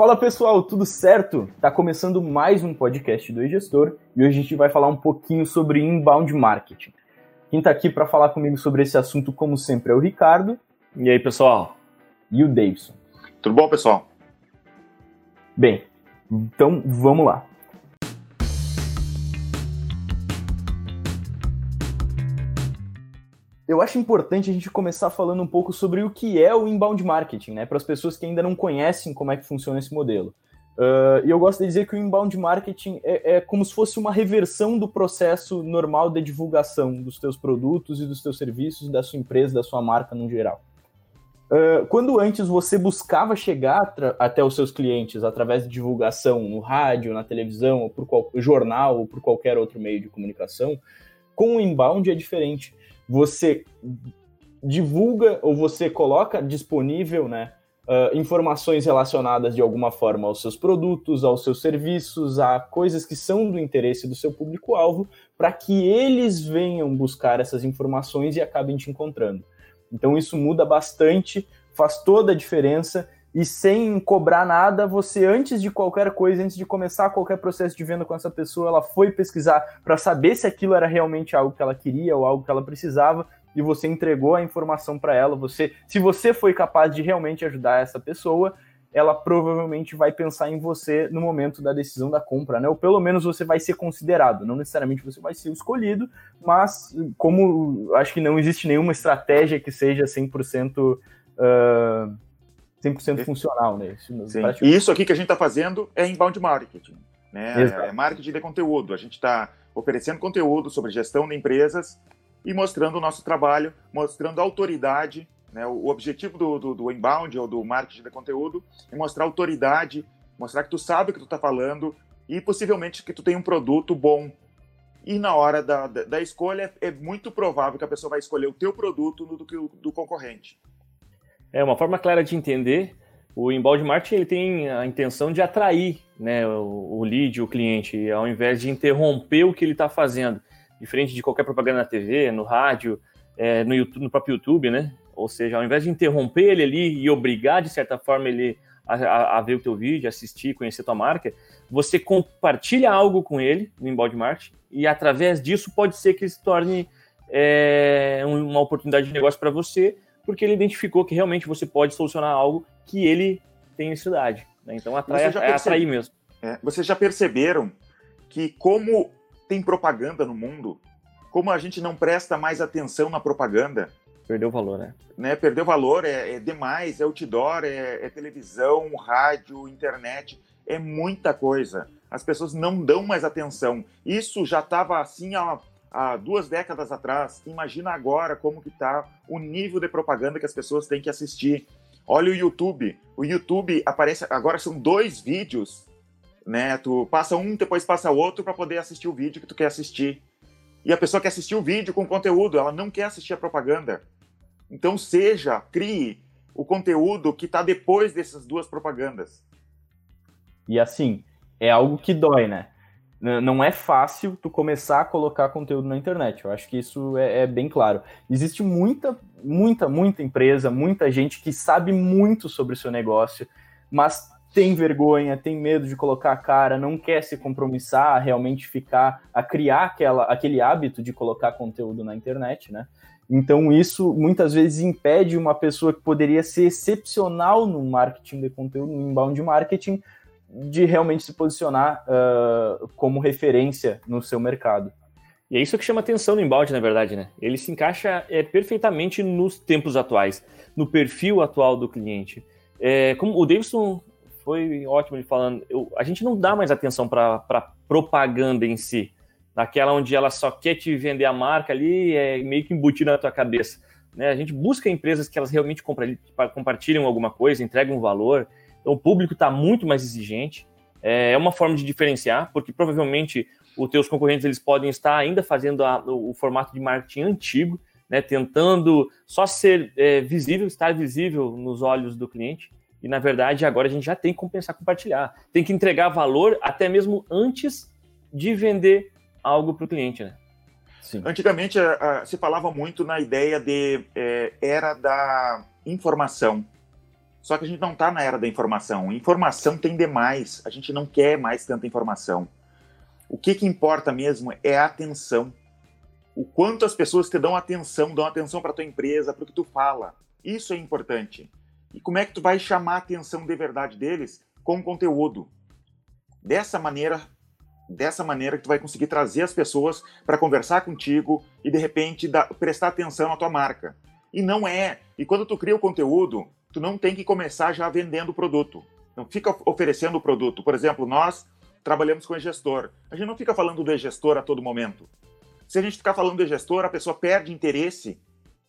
Fala pessoal, tudo certo? Tá começando mais um podcast do e-gestor e hoje a gente vai falar um pouquinho sobre inbound marketing. Quem tá aqui para falar comigo sobre esse assunto, como sempre, é o Ricardo. E aí, pessoal? E o Davidson. Tudo bom, pessoal? Bem, então vamos lá. Eu acho importante a gente começar falando um pouco sobre o que é o inbound marketing, né? Para as pessoas que ainda não conhecem como é que funciona esse modelo. Uh, e eu gosto de dizer que o inbound marketing é, é, como se fosse uma reversão do processo normal de divulgação dos teus produtos e dos teus serviços, da sua empresa, da sua marca no geral. Uh, quando antes você buscava chegar até os seus clientes através de divulgação no rádio, na televisão, ou por qual, jornal, ou por qualquer outro meio de comunicação, com o inbound é diferente você divulga ou você coloca disponível, né, uh, informações relacionadas de alguma forma aos seus produtos, aos seus serviços, a coisas que são do interesse do seu público-alvo, para que eles venham buscar essas informações e acabem te encontrando. Então isso muda bastante, faz toda a diferença e sem cobrar nada, você antes de qualquer coisa, antes de começar qualquer processo de venda com essa pessoa, ela foi pesquisar para saber se aquilo era realmente algo que ela queria ou algo que ela precisava e você entregou a informação para ela. Você, se você foi capaz de realmente ajudar essa pessoa, ela provavelmente vai pensar em você no momento da decisão da compra, né? Ou pelo menos você vai ser considerado. Não necessariamente você vai ser escolhido, mas como acho que não existe nenhuma estratégia que seja 100% uh, 100% funcional, né? E isso aqui que a gente está fazendo é inbound marketing, né? Exato. É marketing de conteúdo. A gente está oferecendo conteúdo sobre gestão de empresas e mostrando o nosso trabalho, mostrando autoridade. Né? O objetivo do, do, do inbound ou do marketing de conteúdo é mostrar autoridade, mostrar que tu sabe o que tu está falando e possivelmente que tu tem um produto bom. E na hora da, da, da escolha, é muito provável que a pessoa vai escolher o teu produto do que o do concorrente. É uma forma clara de entender. O inbound marketing ele tem a intenção de atrair né, o, o lead, o cliente, ao invés de interromper o que ele está fazendo. Diferente de qualquer propaganda na TV, no rádio, é, no, YouTube, no próprio YouTube, né? Ou seja, ao invés de interromper ele ali e obrigar, de certa forma, ele a, a, ver o teu vídeo, assistir, conhecer tua marca, você compartilha algo com ele no inbound marketing e através disso pode ser que ele se torne é, uma oportunidade de negócio para você porque ele identificou que realmente você pode solucionar algo que ele tem necessidade. Né? Então atrai, é atrair mesmo. É, vocês já perceberam que como tem propaganda no mundo, como a gente não presta mais atenção na propaganda. Perdeu valor, né? né? Perdeu valor, é, é demais, é outdoor, é, é televisão, rádio, internet, é muita coisa. As pessoas não dão mais atenção. Isso já estava assim há há duas décadas atrás, imagina agora como que está o nível de propaganda que as pessoas têm que assistir. Olha o YouTube. O YouTube aparece agora são dois vídeos, né? Tu passa um, depois passa outro para poder assistir o vídeo que tu quer assistir. E a pessoa quer assistir o vídeo com conteúdo, ela não quer assistir a propaganda. Então seja, crie o conteúdo que está depois dessas duas propagandas. E assim, é algo que dói, né? Não é fácil tu começar a colocar conteúdo na internet. Eu acho que isso é, é, bem claro. Existe muita, muita, muita empresa, muita gente que sabe muito sobre o seu negócio, mas tem vergonha, tem medo de colocar a cara, não quer se compromissar a realmente ficar, a criar aquela, aquele hábito de colocar conteúdo na internet, né? Então isso muitas vezes impede uma pessoa que poderia ser excepcional no marketing de conteúdo, no inbound marketing, de realmente se posicionar uh, como referência no seu mercado. E é isso que chama atenção no inbound, na verdade, né? Ele se encaixa é, perfeitamente nos tempos atuais, no perfil atual do cliente. É, como o Davidson foi ótimo ele falando, eu, a gente não dá mais atenção para propaganda em si, naquela onde ela só quer te vender a marca ali, é meio que embutida na tua cabeça. Né? A gente busca empresas que elas realmente compartilham alguma coisa, entregam valor, então, o público está muito mais exigente. É, é uma forma de diferenciar, porque provavelmente os teus concorrentes eles podem estar ainda fazendo a, o, o, formato de marketing antigo, né, tentando só ser é, visível, estar visível nos olhos do cliente. E na verdade agora a gente já tem que compensar, compartilhar, tem que entregar valor até mesmo antes de vender algo para o cliente, né? Sim. Antigamente a, a, se falava muito na ideia de é, era da informação. Só que a gente não está na era da informação. Informação tem demais. A gente não quer mais tanta informação. O que, que importa mesmo é a atenção. O quanto as pessoas te dão atenção, dão atenção para tua empresa, para o que tu fala. Isso é importante. E como é que tu vai chamar a atenção de verdade deles? Com conteúdo. Dessa maneira, dessa maneira que tu vai conseguir trazer as pessoas para conversar contigo e de repente dar, prestar atenção na tua marca. E não é. E quando tu cria o conteúdo, tu não tem que começar já vendendo o produto. Não fica oferecendo o produto. Por exemplo, nós trabalhamos com e-gestor. A gente não fica falando do e-gestor a todo momento. Se a gente ficar falando do e-gestor, a pessoa perde interesse.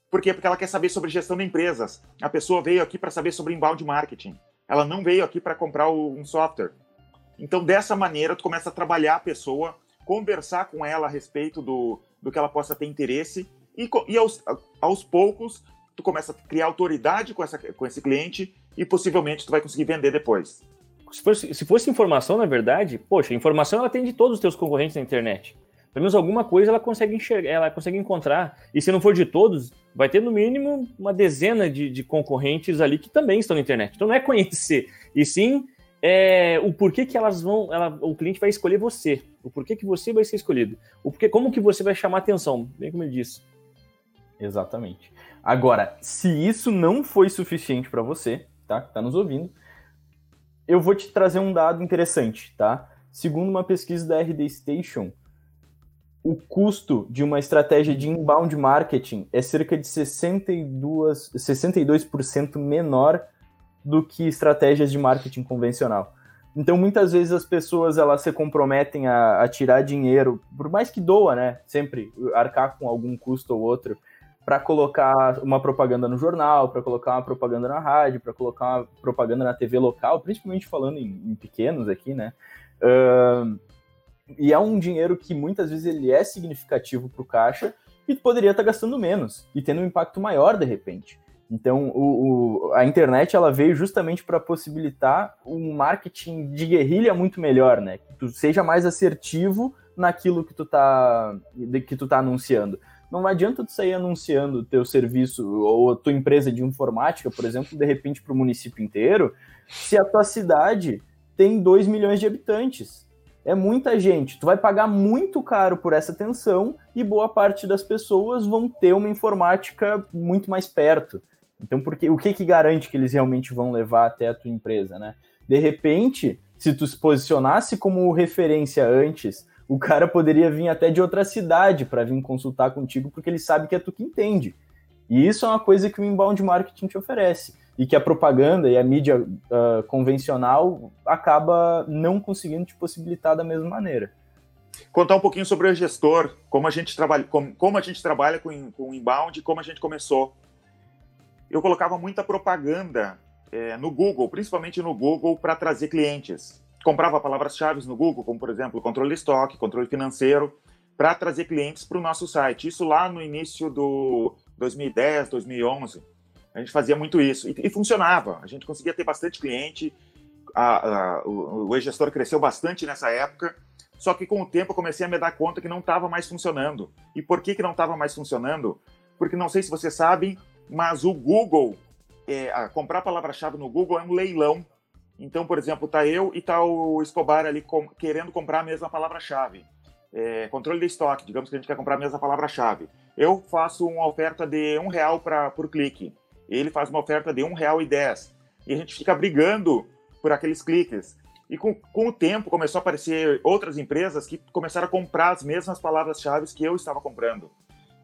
Por quê? Porque ela quer saber sobre gestão de empresas. A pessoa veio aqui para saber sobre inbound marketing. Ela não veio aqui para comprar um software. Então, dessa maneira, tu começa a trabalhar a pessoa, conversar com ela a respeito do, do que ela possa ter interesse e, e aos, aos poucos tu começa a criar autoridade com, essa, com esse cliente e possivelmente tu vai conseguir vender depois. Se fosse, se fosse informação, na verdade, poxa, informação ela tem de todos os teus concorrentes na internet. Pelo menos alguma coisa ela consegue enxergar, ela consegue encontrar. E se não for de todos, vai ter no mínimo uma dezena de, de concorrentes ali que também estão na internet. Então não é conhecer, e sim é, o porquê que elas vão, ela, o cliente vai escolher você, o porquê que você vai ser escolhido, o porquê, como que você vai chamar atenção, bem como ele disse. Exatamente. Agora, se isso não foi suficiente para você, tá? Que tá nos ouvindo, eu vou te trazer um dado interessante, tá? Segundo uma pesquisa da RD Station, o custo de uma estratégia de inbound marketing é cerca de 62%, 62% menor do que estratégias de marketing convencional. Então, muitas vezes as pessoas elas se comprometem a, a tirar dinheiro, por mais que doa, né? Sempre arcar com algum custo ou outro para colocar uma propaganda no jornal, para colocar uma propaganda na rádio, para colocar uma propaganda na TV local, principalmente falando em, em pequenos aqui, né? Uh, e é um dinheiro que muitas vezes ele é significativo para o caixa e poderia estar tá gastando menos e tendo um impacto maior de repente. Então, o, o, a internet ela veio justamente para possibilitar um marketing de guerrilha muito melhor, né? Que tu seja mais assertivo naquilo que tu tá, que tu tá anunciando. Não adianta tu sair anunciando o teu serviço ou a tua empresa de informática, por exemplo, de repente para o município inteiro, se a tua cidade tem 2 milhões de habitantes. É muita gente. Tu vai pagar muito caro por essa atenção e boa parte das pessoas vão ter uma informática muito mais perto. Então, porque, o que, que garante que eles realmente vão levar até a tua empresa, né? De repente, se tu se posicionasse como referência antes o cara poderia vir até de outra cidade para vir consultar contigo, porque ele sabe que é tu que entende. E isso é uma coisa que o inbound marketing te oferece. E que a propaganda e a mídia uh, convencional acaba não conseguindo te possibilitar da mesma maneira. Contar um pouquinho sobre o gestor, como a gente trabalha, como, como a gente trabalha com, com inbound como a gente começou. Eu colocava muita propaganda é, no Google, principalmente no Google, para trazer clientes comprava palavras-chave no Google, como por exemplo controle de estoque, controle financeiro, para trazer clientes para o nosso site. Isso lá no início do 2010, 2011. A gente fazia muito isso e, e funcionava. A gente conseguia ter bastante cliente. A, a, o, o e-gestor cresceu bastante nessa época. Só que com o tempo eu comecei a me dar conta que não estava mais funcionando. E por que, que não estava mais funcionando? Porque não sei se vocês sabem, mas o Google, é, comprar palavra-chave no Google é um leilão então, por exemplo, tá eu e tá o Escobar ali com, querendo comprar a mesma palavra-chave. É, controle de estoque, digamos que a gente quer comprar a mesma palavra-chave. Eu faço uma oferta de um real pra, por clique. Ele faz uma oferta de um real e dez. E a gente fica brigando por aqueles cliques. E com, com o tempo começou a aparecer outras empresas que começaram a comprar as mesmas palavras-chave que eu estava comprando.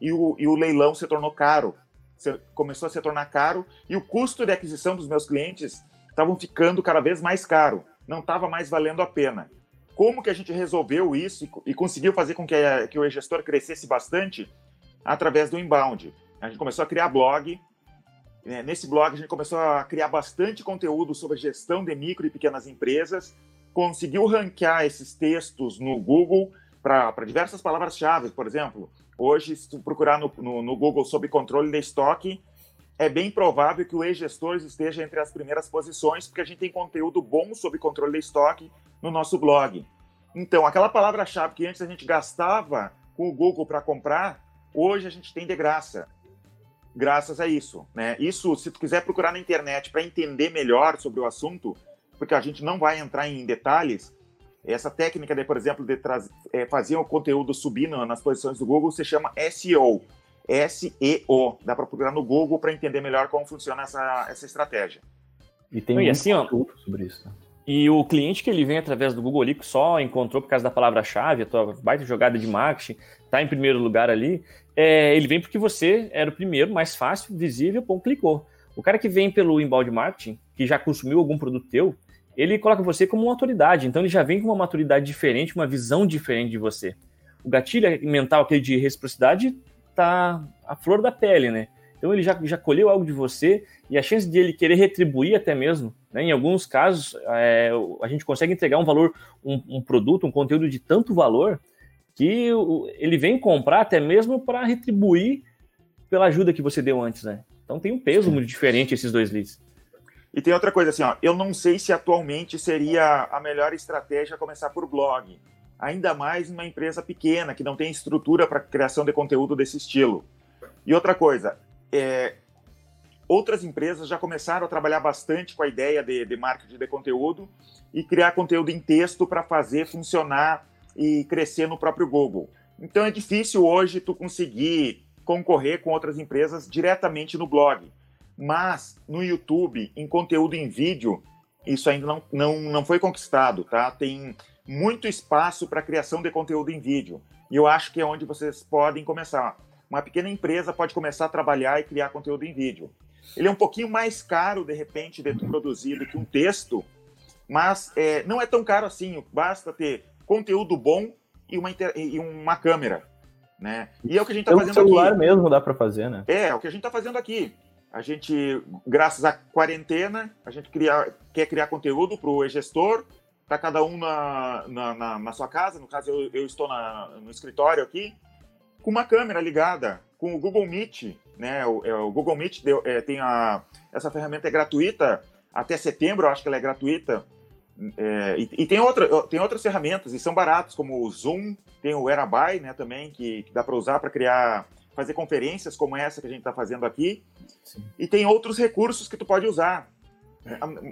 E o, e o leilão se tornou caro. Se, começou a se tornar caro. E o custo de aquisição dos meus clientes estavam ficando cada vez mais caro, não estava mais valendo a pena. Como que a gente resolveu isso e, conseguiu fazer com que, a, que o e-gestor crescesse bastante? Através do inbound. A gente começou a criar blog. Né? Nesse blog, a gente começou a criar bastante conteúdo sobre gestão de micro e pequenas empresas. Conseguiu ranquear esses textos no Google para diversas palavras-chave. Por exemplo, hoje, se tu procurar no, no, no Google sobre controle de estoque, é bem provável que o e-gestor esteja entre as primeiras posições, porque a gente tem conteúdo bom sobre controle de estoque no nosso blog. Então, aquela palavra-chave que antes a gente gastava com o Google para comprar, hoje a gente tem de graça. Graças a isso, né? Isso, se tu quiser procurar na internet para entender melhor sobre o assunto, porque a gente não vai entrar em detalhes, essa técnica, de, por exemplo, de é, fazer o conteúdo subir nas posições do Google se chama SEO. SEO. Dá para procurar no Google para entender melhor como funciona essa, essa estratégia. E tem e assim, ó, sobre isso. Né? E o cliente que ele vem através do Google ali, que só encontrou por causa da palavra-chave, a tua baita jogada de marketing, tá em primeiro lugar ali, é, ele vem porque você era o primeiro, mais fácil, visível, bom, clicou. O cara que vem pelo inbound marketing, que já consumiu algum produto teu, ele coloca você como uma autoridade. Então ele já vem com uma maturidade diferente, uma visão diferente de você. O gatilho mental aquele de reciprocidade tá a flor da pele, né? Então ele já, já colheu algo de você e a chance de ele querer retribuir até mesmo, né? Em alguns casos é, a gente consegue entregar um valor, um, um, produto, um conteúdo de tanto valor que ele vem comprar até mesmo para retribuir pela ajuda que você deu antes, né? Então tem um peso muito diferente esses dois leads. E tem outra coisa assim, ó, eu não sei se atualmente seria a melhor estratégia começar por blog, ainda mais numa empresa pequena que não tem estrutura para criação de conteúdo desse estilo. E outra coisa, é, outras empresas já começaram a trabalhar bastante com a ideia de, de marketing de conteúdo e criar conteúdo em texto para fazer funcionar e crescer no próprio Google. Então é difícil hoje tu conseguir concorrer com outras empresas diretamente no blog. Mas no YouTube, em conteúdo em vídeo, isso ainda não, não, não foi conquistado, tá? Tem muito espaço para criação de conteúdo em vídeo. E eu acho que é onde vocês podem começar. Uma pequena empresa pode começar a trabalhar e criar conteúdo em vídeo. Ele é um pouquinho mais caro, de repente, de produzir do que um texto, mas é, não é tão caro assim. Basta ter conteúdo bom e uma, e uma câmera. Né? E é o que a gente está fazendo celular aqui. mesmo dá para fazer, né? É, é o que a gente está fazendo aqui. A gente, graças à quarentena, a gente cria, quer criar conteúdo para o e-gestor, está cada um na, na, na, na, sua casa, no caso eu, eu estou na, no escritório aqui, com uma câmera ligada, com o Google Meet, né? O, é, o Google Meet deu, é, tem a, essa ferramenta é gratuita, até setembro eu acho que ela é gratuita, é, e, e, tem, outra, tem outras ferramentas, e são baratos, como o Zoom, tem o Airby, né, também, que, que dá para usar para criar fazer conferências como essa que a gente está fazendo aqui. Sim. E tem outros recursos que tu pode usar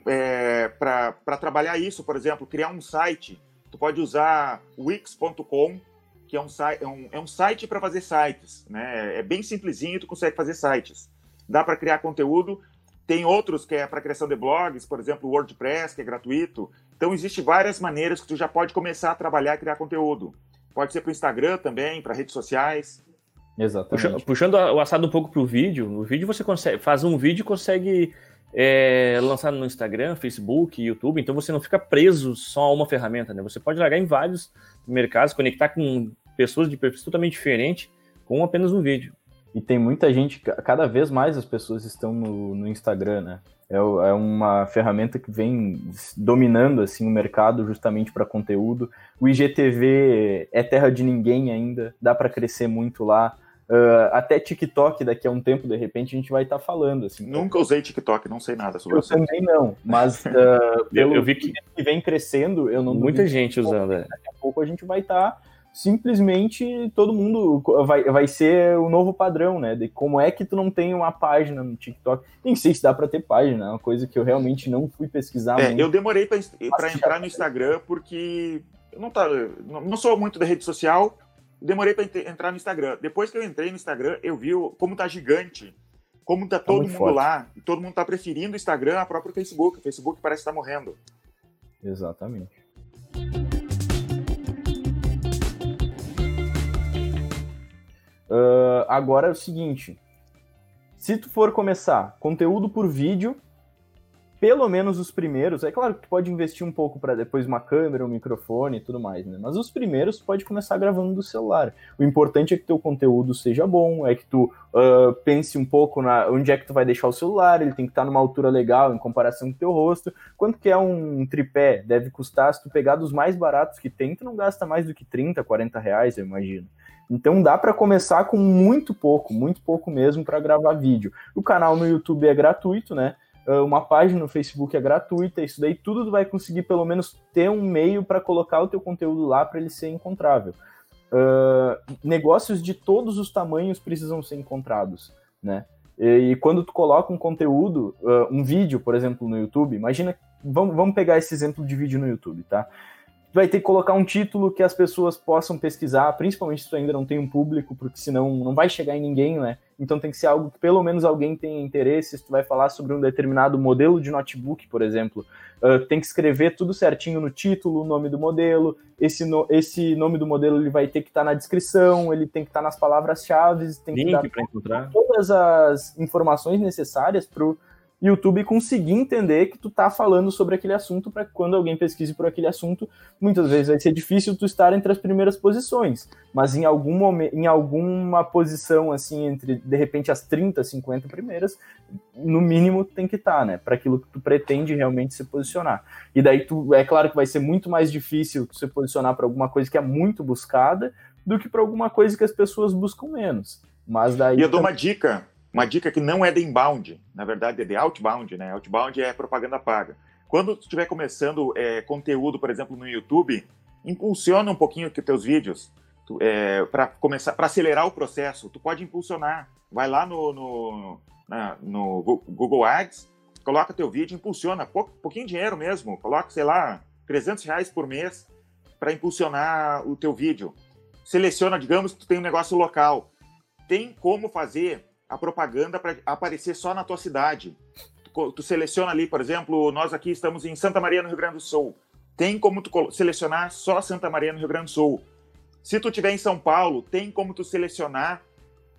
é, para trabalhar isso. Por exemplo, criar um site. Tu pode usar wix.com, que é um, é um, é um site para fazer sites. Né? É bem simplesinho, tu consegue fazer sites. Dá para criar conteúdo. Tem outros que é para criação de blogs, por exemplo, o WordPress, que é gratuito. Então, existe várias maneiras que tu já pode começar a trabalhar e criar conteúdo. Pode ser para o Instagram também, para redes sociais. Exatamente. Puxando o assado um pouco para o vídeo, no vídeo você consegue faz um vídeo e consegue é, lançar no Instagram, Facebook, YouTube, então você não fica preso só a uma ferramenta, né? Você pode largar em vários mercados, conectar com pessoas de perfis totalmente diferentes com apenas um vídeo. E tem muita gente, cada vez mais as pessoas estão no, no Instagram, né? É, é, uma ferramenta que vem dominando assim o mercado justamente para conteúdo. O IGTV é terra de ninguém ainda, dá para crescer muito lá. Uh, até TikTok, daqui a um tempo, de repente, a gente vai estar tá falando. Assim, Nunca usei TikTok, não sei nada sobre isso. Eu também não, mas uh, pelo eu, vi que... que vem crescendo, eu não Muita gente usando, é. Daqui a pouco a gente vai estar tá, simplesmente todo mundo vai, vai ser o novo padrão, né? De como é que tu não tem uma página no TikTok. Nem sei se dá para ter página, é uma coisa que eu realmente não fui pesquisar. É, eu demorei para entrar no Instagram porque eu não, tá, não sou muito da rede social demorei para entrar no Instagram. Depois que eu entrei no Instagram, eu vi como tá gigante, como tá, tá todo mundo forte. lá, e todo mundo tá preferindo o Instagram a próprio Facebook. O Facebook parece estar tá morrendo. Exatamente. Uh, agora é o seguinte: se tu for começar conteúdo por vídeo, pelo menos os primeiros, é claro que tu pode investir um pouco para depois uma câmera, um microfone e tudo mais, né? Mas os primeiros pode começar gravando do celular. O importante é que teu conteúdo seja bom, é que tu uh, pense um pouco na onde é que tu vai deixar o celular, ele tem que estar numa altura legal em comparação com teu rosto. Quanto que é um tripé? Deve custar, se tu pegar dos mais baratos que tem, tu não gasta mais do que 30, 40 reais, eu imagino. Então dá para começar com muito pouco, muito pouco mesmo para gravar vídeo. O canal no YouTube é gratuito, né? Ah, uma página no Facebook é gratuita, isso daí tudo tu vai conseguir pelo menos ter um meio para colocar o teu conteúdo lá para ele ser encontrável. uh, negócios de todos os tamanhos precisam ser encontrados, né? E, e quando tu coloca um conteúdo, uh, um vídeo, por exemplo, no YouTube, imagina, vamos, vamos pegar esse exemplo de vídeo no YouTube, tá? vai ter que colocar um título que as pessoas possam pesquisar, principalmente se tu ainda não tem um público, porque senão não vai chegar em ninguém, né? Então tem que ser algo que pelo menos alguém tenha interesse. Se tu vai falar sobre um determinado modelo de notebook, por exemplo, uh, tem que escrever tudo certinho no título, o nome do modelo. Esse, no, esse nome do modelo ele vai ter que estar tá na descrição, ele tem que estar tá nas palavras-chave, tem que Link dar encontrar. todas as informações necessárias para o YouTube conseguir entender que tu tá falando sobre aquele assunto para que quando alguém pesquise por aquele assunto, muitas vezes vai ser difícil tu estar entre as primeiras posições, mas em algum momento, em alguma posição assim entre de repente as 30, 50 primeiras, no mínimo tem que estar, tá, né, para aquilo que tu pretende realmente se posicionar. E daí tu é claro que vai ser muito mais difícil tu se posicionar para alguma coisa que é muito buscada do que para alguma coisa que as pessoas buscam menos. Mas daí E eu dou uma dica uma dica que não é de inbound, na verdade é de outbound, né? Outbound é propaganda paga. Quando estiver começando é, conteúdo, por exemplo, no YouTube, impulsiona um pouquinho os teus vídeos é, para começar, para acelerar o processo. Tu pode impulsionar. Vai lá no, no, na, no Google Ads, coloca teu vídeo, impulsiona, pouco, pouquinho dinheiro mesmo, coloca, sei lá, 300 reais por mês para impulsionar o teu vídeo. Seleciona, digamos que tu tem um negócio local. Tem como fazer a propaganda para aparecer só na tua cidade. Tu, tu, seleciona ali, por exemplo, nós aqui estamos em Santa Maria, no Rio Grande do Sul. Tem como tu selecionar só Santa Maria, no Rio Grande do Sul. Se tu tiver em São Paulo, tem como tu selecionar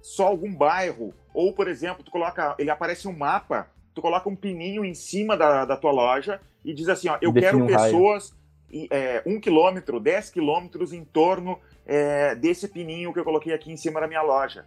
só algum bairro. Ou, por exemplo, tu coloca, ele aparece um mapa, tu coloca um pininho em cima da, da tua loja e diz assim, ó, eu Define quero um pessoas é, um quilômetro, dez quilômetros em torno é, desse pininho que eu coloquei aqui em cima da minha loja.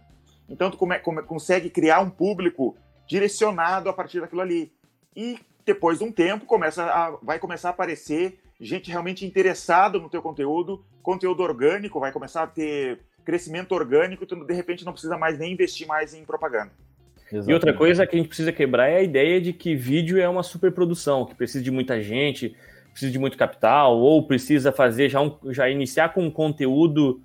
Então, tu come, come, consegue criar um público direcionado a partir daquilo ali. E depois de um tempo, começa a, vai começar a aparecer gente realmente interessada no teu conteúdo, conteúdo orgânico, vai começar a ter crescimento orgânico, tu de repente não precisa mais nem investir mais em propaganda. Exatamente. E outra coisa que a gente precisa quebrar é a ideia de que vídeo é uma superprodução, que precisa de muita gente, precisa de muito capital, ou precisa fazer já, um, já iniciar com um conteúdo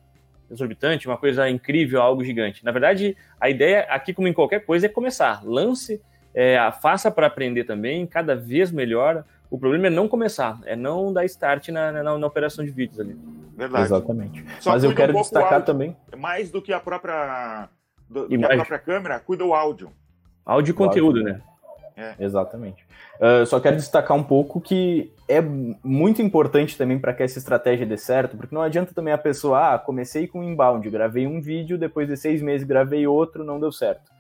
exorbitante, uma coisa incrível, algo gigante. Na verdade, a ideia aqui, como em qualquer coisa, é começar. Lance, é, faça para aprender também, cada vez melhor. O problema é não começar, é não dar start na, na, na operação de vídeos ali. Verdade. Exatamente. Só Mas eu quero um destacar áudio, também. Mais do que a própria, do, do que a própria câmera, cuida o áudio. Áudio e conteúdo, áudio. né? É. Exatamente. Uh, só quero destacar um pouco que é muito importante também para que essa estratégia dê certo, porque não adianta também a pessoa, ah, comecei com inbound, gravei um vídeo, depois de seis meses gravei outro, não deu certo.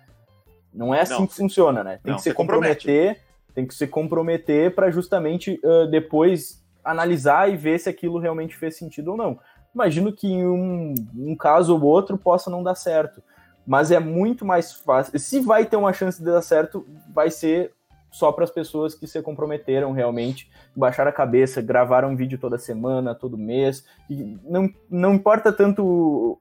Não é assim não, que funciona, né? Tem não, que se comprometer, tem que se comprometer para justamente uh, depois analisar e ver se aquilo realmente fez sentido ou não. Imagino que em um, um caso ou outro possa não dar certo mas é muito mais fácil. Se vai ter uma chance de dar certo, vai ser só para as pessoas que se comprometeram realmente, baixaram a cabeça, gravaram um vídeo toda semana, todo mês. Não, não importa tanto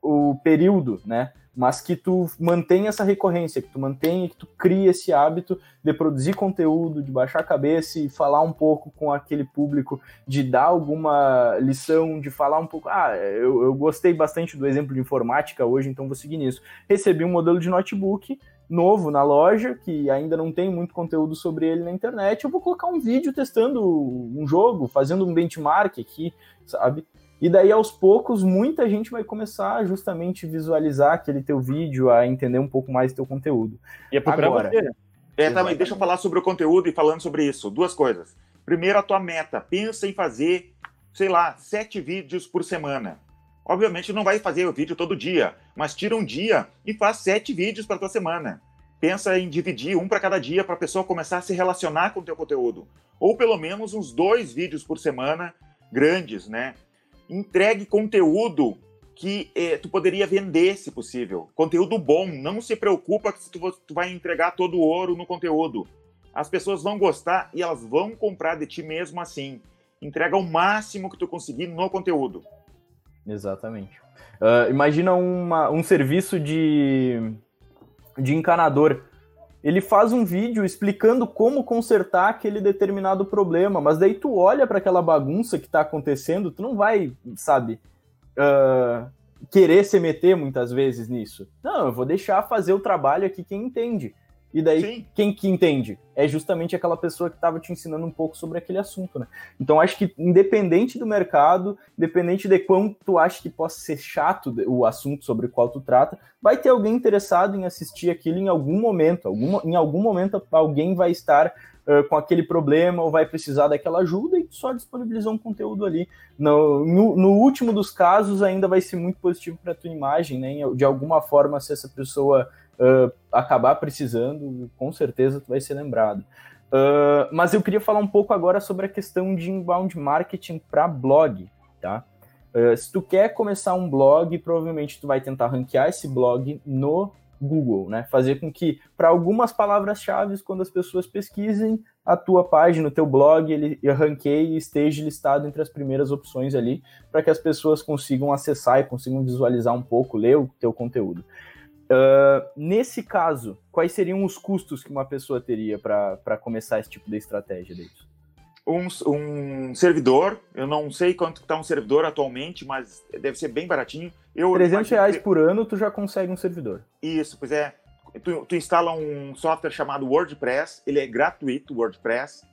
o, o período, né? mas que tu mantenha essa recorrência, que tu mantenha, que tu crie esse hábito de produzir conteúdo, de baixar a cabeça e falar um pouco com aquele público, de dar alguma lição, de falar um pouco. Ah, eu, eu gostei bastante do exemplo de informática hoje, então vou seguir nisso. Recebi um modelo de notebook novo na loja, que ainda não tem muito conteúdo sobre ele na internet, eu vou colocar um vídeo testando um jogo, fazendo um benchmark aqui, sabe? E daí, aos poucos, muita gente vai começar a justamente visualizar aquele teu vídeo, a entender um pouco mais teu conteúdo. E é Agora, você. É, também, deixa eu falar sobre o conteúdo e falando sobre isso. Duas coisas. Primeiro, a tua meta. Pensa em fazer, sei lá, sete vídeos por semana. Obviamente não vai fazer o vídeo todo dia, mas tira um dia e faz sete vídeos para tua semana. Pensa em dividir um para cada dia para a pessoa começar a se relacionar com o teu conteúdo. Ou pelo menos uns dois vídeos por semana grandes, né? entregue conteúdo que eh, tu poderia vender, se possível. Conteúdo bom. Não se preocupa que tu, tu vai entregar todo o ouro no conteúdo. As pessoas vão gostar e elas vão comprar de ti mesmo assim. Entrega o máximo que tu conseguir no conteúdo. Exatamente. Uh, imagina uma, um serviço de, de encanador ele faz um vídeo explicando como consertar aquele determinado problema, mas daí tu olha para aquela bagunça que está acontecendo, tu não vai, sabe, uh, querer se meter muitas vezes nisso. Não, eu vou deixar fazer o trabalho aqui quem entende. E daí, Sim. quem que entende? É justamente aquela pessoa que estava te ensinando um pouco sobre aquele assunto, né? Então, acho que independente do mercado, independente de quanto tu acha que possa ser chato o assunto sobre o qual tu trata, vai ter alguém interessado em assistir aquilo em algum momento. Algum, em algum momento, alguém vai estar uh, com aquele problema ou vai precisar daquela ajuda e só disponibilizou um conteúdo ali. No, no, no último dos casos, ainda vai ser muito positivo para a tua imagem, né? De alguma forma, se essa pessoa uh, acabar precisando, com certeza tu vai ser lembrado. Uh, mas eu queria falar um pouco agora sobre a questão de inbound marketing para blog, tá? Uh, se tu quer começar um blog, provavelmente tu vai tentar ranquear esse blog no Google, né? Fazer com que, para algumas palavras-chave, quando as pessoas pesquisem, a tua página, o teu blog, ele ranqueie e esteja listado entre as primeiras opções ali, para que as pessoas consigam acessar e consigam visualizar um pouco, ler o teu conteúdo. Uh, nesse caso, quais seriam os custos que uma pessoa teria para começar esse tipo de estratégia, David? Um, um, servidor, eu não sei quanto está um servidor atualmente, mas deve ser bem baratinho. Eu 300 reais por ano, tu já consegue um servidor. Isso, pois é. Tu, tu instala um software chamado WordPress, ele é gratuito, WordPress,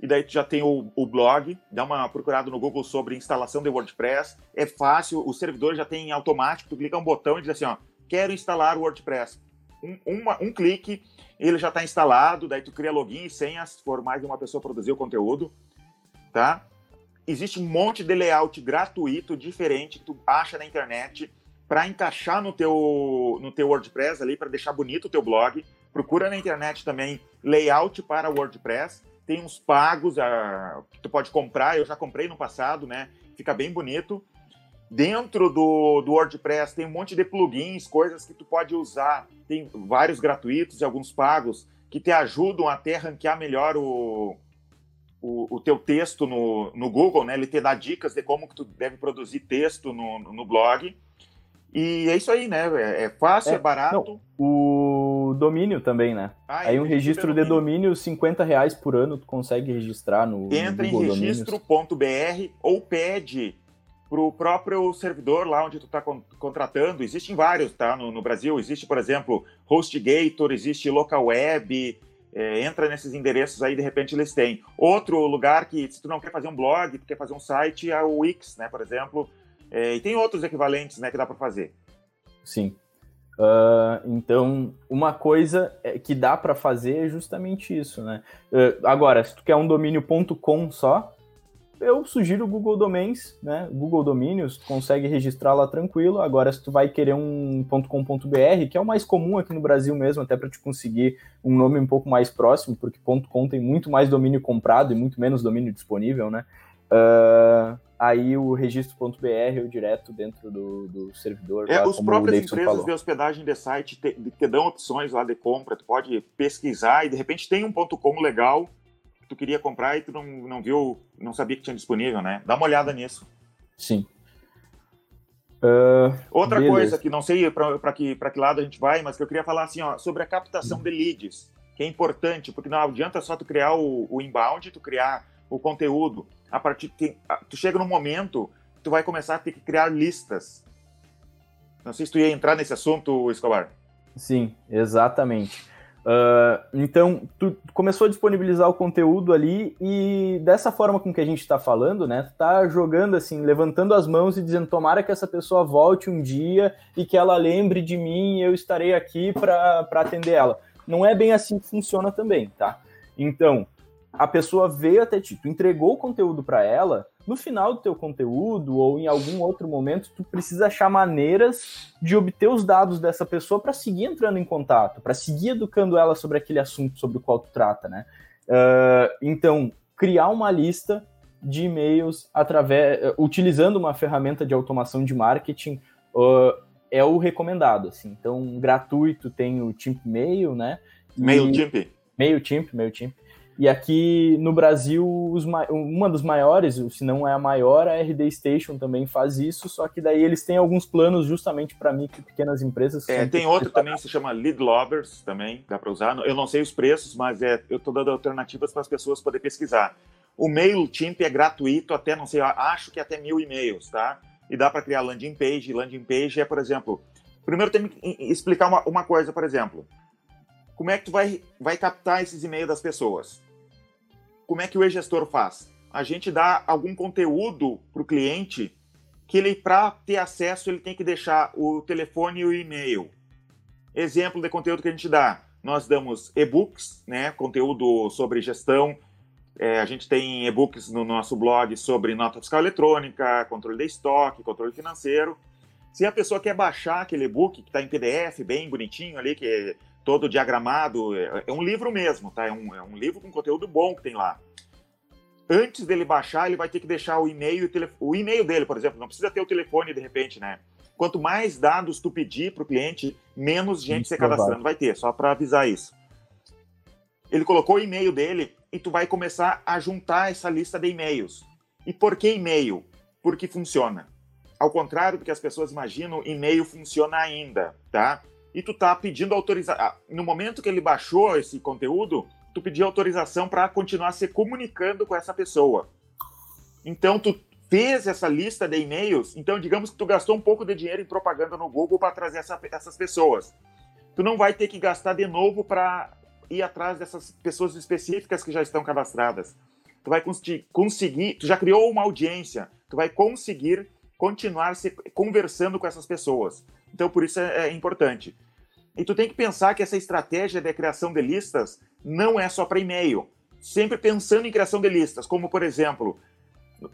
e daí tu já tem o, o, blog, dá uma procurada no Google sobre instalação de WordPress, é fácil, o servidor já tem automático, tu clica um botão e diz assim, ó, quero instalar o WordPress. Um, uma, um clique, ele já está instalado, daí tu cria login e senha, se for mais de uma pessoa produzir o conteúdo, tá? Existe um monte de layout gratuito, diferente, que tu acha na internet, para encaixar no teu, no teu WordPress ali, para deixar bonito o teu blog. Procura na internet também layout para WordPress. Tem uns pagos uh, que tu pode comprar, eu já comprei no passado, né? Fica bem bonito. Dentro do, do WordPress tem um monte de plugins, coisas que tu pode usar. Tem vários gratuitos e alguns pagos que te ajudam até ranquear melhor o, o, o, teu texto no, no Google, né? Ele te dá dicas de como que tu deve produzir texto no, no blog. E é isso aí, né? É, é fácil, é, é barato. Não, o domínio também, né? Ah, aí um registro de domínio, 50 reais por ano, tu consegue registrar no. Entra no em registro.br ou pede para o próprio servidor lá onde tu está con contratando. Existem vários, tá? No, no, Brasil existe, por exemplo, HostGator, existe LocalWeb. É, entra nesses endereços aí, de repente eles têm. Outro lugar que, se tu não quer fazer um blog, tu quer fazer um site, é o Wix, né? Por exemplo. É, e tem outros equivalentes, né, que dá para fazer. Sim. Uh, então, uma coisa é, que dá para fazer é justamente isso, né? Uh, agora, se tu quer um domínio.com só, eu sugiro o Google Domains, né? Google Domínios, consegue registrar lá tranquilo. Agora, se tu vai querer um .com.br, que é o mais comum aqui no Brasil mesmo, até para te conseguir um nome um pouco mais próximo, porque .com tem muito mais domínio comprado e muito menos domínio disponível, né? Uh, aí o registro.br eu direto dentro do, do servidor. É, lá, os próprias empresas falou. de hospedagem de site te, te dão opções lá de compra, tu pode pesquisar e de repente tem um .com legal tu queria comprar e tu não, não viu, não sabia que tinha disponível, né? Dá uma olhada nisso. Sim. Uh, Outra beleza. coisa que não sei para que, que lado a gente vai, mas que eu queria falar assim, ó, sobre a captação de leads, que é importante, porque não adianta só tu criar o, o inbound, tu criar o conteúdo. A partir que tu chega num momento, tu vai começar a ter que criar listas. Não sei se tu ia entrar nesse assunto, Escobar. Sim, exatamente. Uh, então, tu começou a disponibilizar o conteúdo ali e dessa forma com que a gente está falando, né? Tu tá jogando assim, levantando as mãos e dizendo: tomara que essa pessoa volte um dia e que ela lembre de mim e eu estarei aqui para atender ela. Não é bem assim que funciona também, tá? Então, a pessoa veio até ti, tu entregou o conteúdo para ela, no final do teu conteúdo ou em algum outro momento, tu precisa achar maneiras de obter os dados dessa pessoa para seguir entrando em contato, para seguir educando ela sobre aquele assunto sobre o qual tu trata, né? Uh, então, criar uma lista de e-mails através, uh, utilizando uma ferramenta de automação de marketing uh, é o recomendado, assim. Então, gratuito tem o Timp Mail, né? MailChimp. MailChimp, MailChimp. E aqui no Brasil, uma dos maiores, se não é a maior, a RD Station também faz isso, só que daí eles têm alguns planos justamente para micro e pequenas empresas. É, tem outro também se chama Lead Lovers, também dá para usar. Eu não sei os preços, mas é, eu estou dando alternativas para as pessoas poderem pesquisar. O MailChimp é gratuito até, não sei, acho que até mil e-mails, tá? e dá para criar landing page. Landing page é, por exemplo, primeiro tem que explicar uma, uma coisa, por exemplo, como é que tu vai, vai captar esses e-mails das pessoas? Como é que o e-gestor faz? A gente dá algum conteúdo para o cliente que ele, para ter acesso, ele tem que deixar o telefone e o e-mail. Exemplo de conteúdo que a gente dá. Nós damos e-books, né, conteúdo sobre gestão. É, a gente tem e-books no nosso blog sobre nota fiscal eletrônica, controle de estoque, controle financeiro. Se a pessoa quer baixar aquele e-book que está em PDF, bem bonitinho ali, que todo diagramado, é, é um livro mesmo, tá? É um, é um livro com conteúdo bom que tem lá antes dele baixar, ele vai ter que deixar o e-mail, o e-mail dele, por exemplo, não precisa ter o telefone de repente, né? Quanto mais dados tu pedir para o cliente, menos gente se cadastrando vai ter, só para avisar isso. Ele colocou o e-mail dele e tu vai começar a juntar essa lista de e-mails. E por que e-mail? Porque funciona. Ao contrário do que as pessoas imaginam, e-mail funciona ainda, tá? E tu tá pedindo autorização. Ah, no momento que ele baixou esse conteúdo, tu pedir autorização para continuar se comunicando com essa pessoa. Então, tu fez essa lista de e-mails, então digamos que tu gastou um pouco de dinheiro em propaganda no Google para trazer essa, essas pessoas. Tu não vai ter que gastar de novo para ir atrás dessas pessoas específicas que já estão cadastradas. Tu vai conseguir, tu já criou uma audiência, tu vai conseguir continuar se conversando com essas pessoas. Então, por isso é, é importante. E tu tem que pensar que essa estratégia de criação de listas não é só para e-mail. Sempre pensando em criação de listas, como, por exemplo,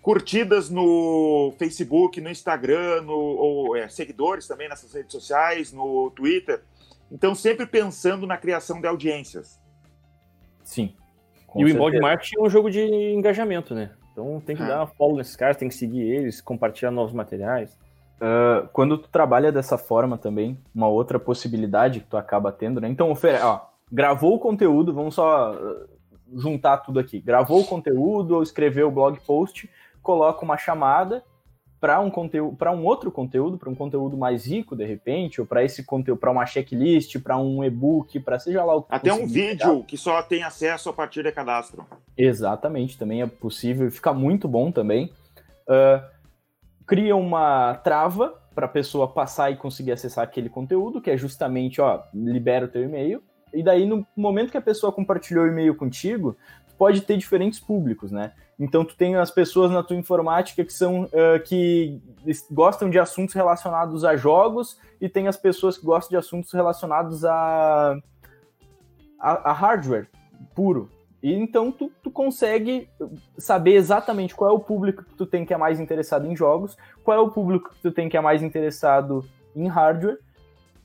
curtidas no Facebook, no Instagram, no, ou é, seguidores também nessas redes sociais, no Twitter. Então, sempre pensando na criação de audiências. Sim. e o inbound marketing é um jogo de engajamento, né? Então tem que é. dar follow nesses caras, tem que seguir eles, compartilhar novos materiais. Uh, quando tu trabalha dessa forma também, uma outra possibilidade que tu acaba tendo, né? Então, ó, gravou o conteúdo, vamos só ah, juntar tudo aqui. Gravou o conteúdo ou escreveu o blog post, coloca uma chamada para um conteúdo, para um outro conteúdo, para um conteúdo mais rico de repente, ou para esse conteúdo, para uma checklist, para um e-book, para seja lá o que Até um vídeo que só tem acesso a partir de cadastro. Exatamente, também é possível, fica muito bom também. Uh, cria uma trava para a pessoa passar e conseguir acessar aquele conteúdo, que é justamente, ó, libera o teu e-mail. E daí, no momento que a pessoa compartilhou o e-mail contigo, pode ter diferentes públicos, né? Então, tu tem as pessoas na tua informática que são uh, que gostam de assuntos relacionados a jogos e tem as pessoas que gostam de assuntos relacionados a, a, a hardware puro. E então tu, tu consegue saber exatamente qual é o público que tu tem que é mais interessado em jogos, qual é o público que tu tem que é mais interessado em hardware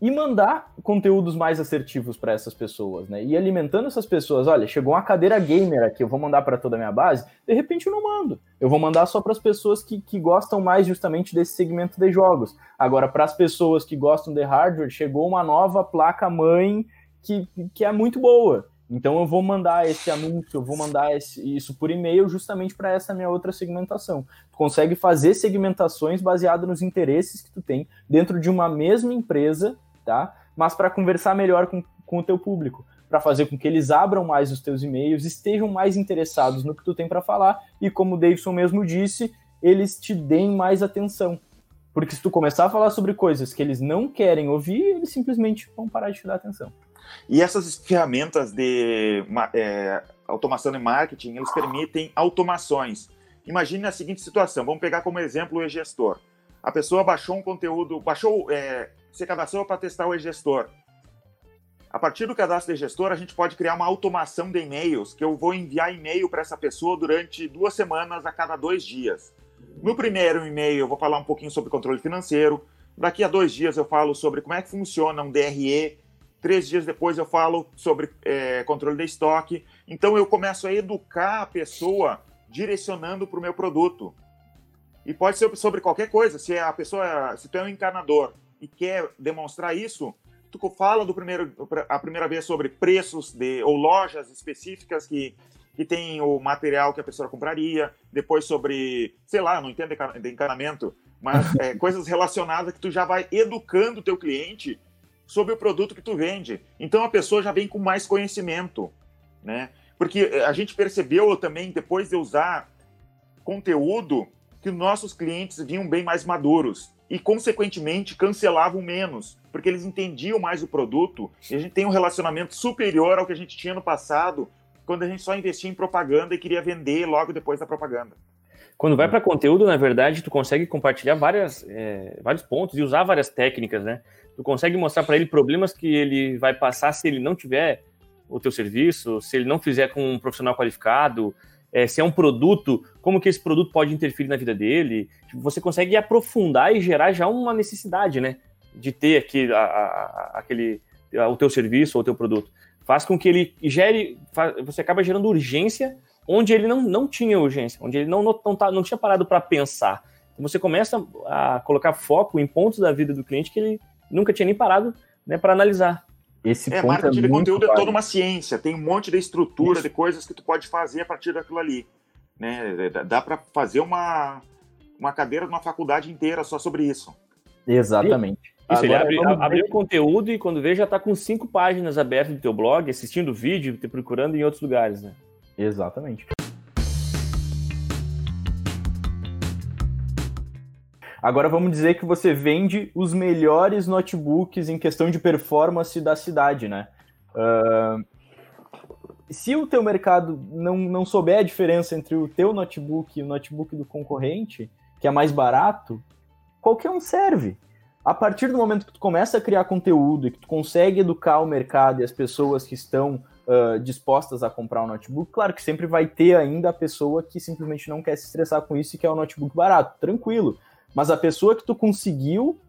e mandar conteúdos mais assertivos para essas pessoas, né? E alimentando essas pessoas, olha, chegou uma cadeira gamer aqui, eu vou mandar para toda a minha base, de repente eu não mando. Eu vou mandar só para as pessoas que, que gostam mais justamente desse segmento de jogos. Agora, para as pessoas que gostam de hardware, chegou uma nova placa mãe que, que é muito boa. Então eu vou mandar esse anúncio, eu vou mandar esse, isso por e-mail justamente para essa minha outra segmentação. Tu consegue fazer segmentações baseadas nos interesses que tu tem dentro de uma mesma empresa, tá? Mas para conversar melhor com, com o teu público, para fazer com que eles abram mais os teus e-mails, estejam mais interessados no que tu tem para falar e como o Davidson mesmo disse, eles te deem mais atenção. Porque se tu começar a falar sobre coisas que eles não querem ouvir, eles simplesmente vão parar de te dar atenção. E essas ferramentas de é, automação e marketing, eles permitem automações. Imagine a seguinte situação, vamos pegar como exemplo o e-gestor. A pessoa baixou um conteúdo, baixou, é, se cadastrou para testar o e-gestor. A partir do cadastro de gestor, a gente pode criar uma automação de e-mails, que eu vou enviar e-mail para essa pessoa durante duas semanas a cada dois dias. No primeiro e-mail, eu vou falar um pouquinho sobre controle financeiro. Daqui a dois dias, eu falo sobre como é que funciona um DRE, Três dias depois eu falo sobre é, controle de estoque. Então eu começo a educar a pessoa direcionando para o meu produto. E pode ser sobre qualquer coisa. Se a pessoa, se tu é um encanador e quer demonstrar isso, tu fala do primeiro, a primeira vez sobre preços de ou lojas específicas que que tem o material que a pessoa compraria, depois sobre, sei lá, não entendo de encanamento, mas é, coisas relacionadas que tu já vai educando o teu cliente sobre o produto que tu vende. Então a pessoa já vem com mais conhecimento, né? Porque a gente percebeu também depois de usar conteúdo que nossos clientes vinham bem mais maduros e, consequentemente, cancelavam menos, porque eles entendiam mais o produto e a gente tem um relacionamento superior ao que a gente tinha no passado, quando a gente só investia em propaganda e queria vender logo depois da propaganda. Quando vai para conteúdo, na verdade, tu consegue compartilhar várias, é, vários pontos e usar várias técnicas, né? Tu consegue mostrar para ele problemas que ele vai passar se ele não tiver o teu serviço, se ele não fizer com um profissional qualificado, é, se é um produto, como que esse produto pode interferir na vida dele. Tipo, você consegue aprofundar e gerar já uma necessidade, né? De ter aqui, a, a, aquele, a, o teu serviço ou o teu produto. Faz com que ele gere, faz, você acaba gerando urgência onde ele não, não tinha urgência, onde ele não, não, não, tá, não tinha parado para pensar. Então você começa a colocar foco em pontos da vida do cliente que ele nunca tinha nem parado né, para analisar. Esse é, marketing é de conteúdo é toda uma ciência, tem um monte de estrutura, Isso. de coisas que tu pode fazer a partir daquilo ali. Né? Dá para fazer uma, uma cadeira de uma faculdade inteira só sobre isso. Exatamente. Isso, Agora, ele abre, abre o conteúdo e quando vê já está com cinco páginas abertas do teu blog, assistindo o vídeo, te procurando em outros lugares, né? Exatamente. Agora vamos dizer que você vende os melhores notebooks em questão de performance da cidade, né? Uh, se o teu mercado não, não souber a diferença entre o teu notebook e o notebook do concorrente, que é mais barato, qualquer um serve. A partir do momento que tu começa a criar conteúdo e que tu consegue educar o mercado e as pessoas que estão uh, dispostas a comprar um notebook, claro que sempre vai ter ainda a pessoa que simplesmente não quer se estressar com isso e quer um notebook barato, tranquilo. Mas a pessoa que tu conseguiu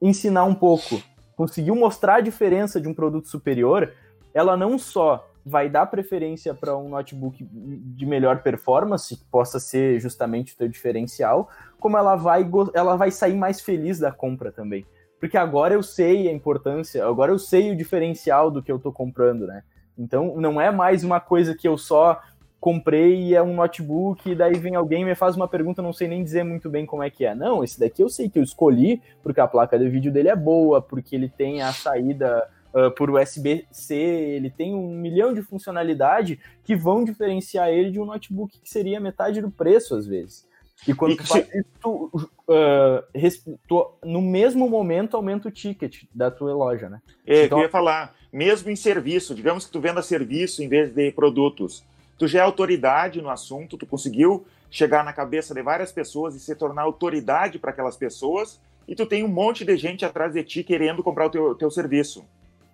ensinar um pouco, conseguiu mostrar a diferença de um produto superior, ela não só vai dar preferência para um notebook de melhor performance, que possa ser justamente o teu diferencial, como ela vai, ela vai sair mais feliz da compra também. Porque agora eu sei a importância, agora eu sei o diferencial do que eu estou comprando, né? Então não é mais uma coisa que eu só comprei e é um notebook, e daí vem alguém e me faz uma pergunta, não sei nem dizer muito bem como é que é. Não, esse daqui eu sei que eu escolhi, porque a placa de vídeo dele é boa, porque ele tem a saída uh, por USB-C, ele tem um milhão de funcionalidade que vão diferenciar ele de um notebook que seria metade do preço, às vezes. E quando e tu faz isso, tu, uh, tu, no mesmo momento aumenta o ticket da tua loja, né? É, então, eu ia falar, mesmo em serviço, digamos que tu venda serviço em vez de produtos, tu já é autoridade no assunto, tu conseguiu chegar na cabeça de várias pessoas e se tornar autoridade para aquelas pessoas, e tu tem um monte de gente atrás de ti querendo comprar o teu, teu serviço.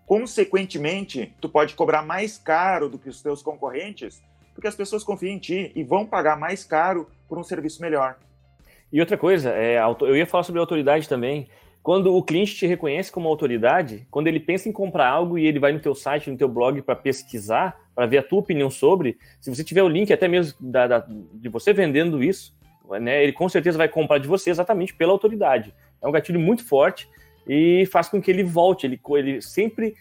Consequentemente, tu pode cobrar mais caro do que os teus concorrentes, porque as pessoas confiam em ti e vão pagar mais caro por um serviço melhor. E outra coisa, é, eu ia falar sobre autoridade também. Quando o cliente te reconhece como autoridade, quando ele pensa em comprar algo e ele vai no teu site, no teu blog para pesquisar, para ver a tua opinião sobre, se você tiver o link até mesmo da, da, de você vendendo isso, né, ele com certeza vai comprar de você exatamente pela autoridade. É um gatilho muito forte e faz com que ele volte, ele, ele sempre...